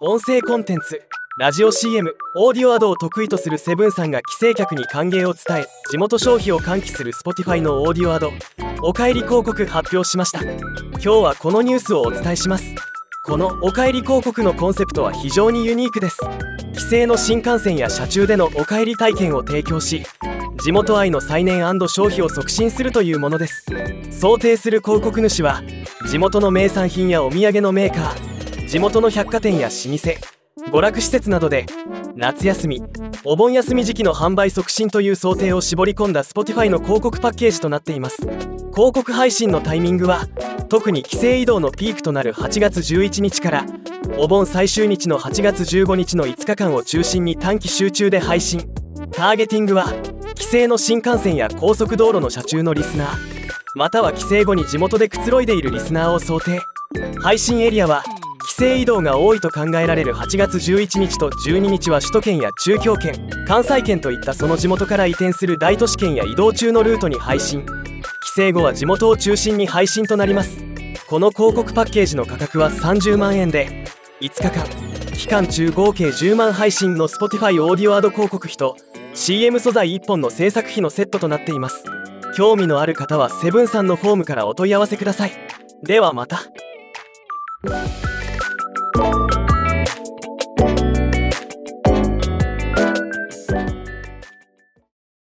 音声コンテンツラジオ CM オーディオアドを得意とするセブンさんが帰省客に歓迎を伝え地元消費を喚起する Spotify のオーディオアドおかえり広告発表しました。今日はこのニュースをお伝えします。このおかえり広告のコンセプトは非常にユニークです。帰省の新幹線や車中でのおかえり体験を提供し地元愛の再燃消費を促進するというものです。想定する広告主は地元の名産品やお土産のメーカー地元の百貨店や老舗娯楽施設などで夏休みお盆休み時期の販売促進という想定を絞り込んだ Spotify の広告パッケージとなっています。広告配信のタイミングは特に帰省移動のピークとなる8月11日からお盆最終日の8月15日の5日間を中心に短期集中で配信。ターゲティングは帰省の新幹線や高速道路の車中のリスナーまたは帰省後に地元でくつろいでいるリスナーを想定。配信エリアは省移動が多いと考えられる8月11日と12日は首都圏や中京圏関西圏といったその地元から移転する大都市圏や移動中のルートに配信。帰省後は地元を中心に配信となります。この広告パッケージの価格は30万円で5日間期間中合計10万配信の Spotify オーディオアド広告費と CM 素材1本の制作費のセットとなっています。興味のある方はセブンさんのフォームからお問い合わせください。ではまた。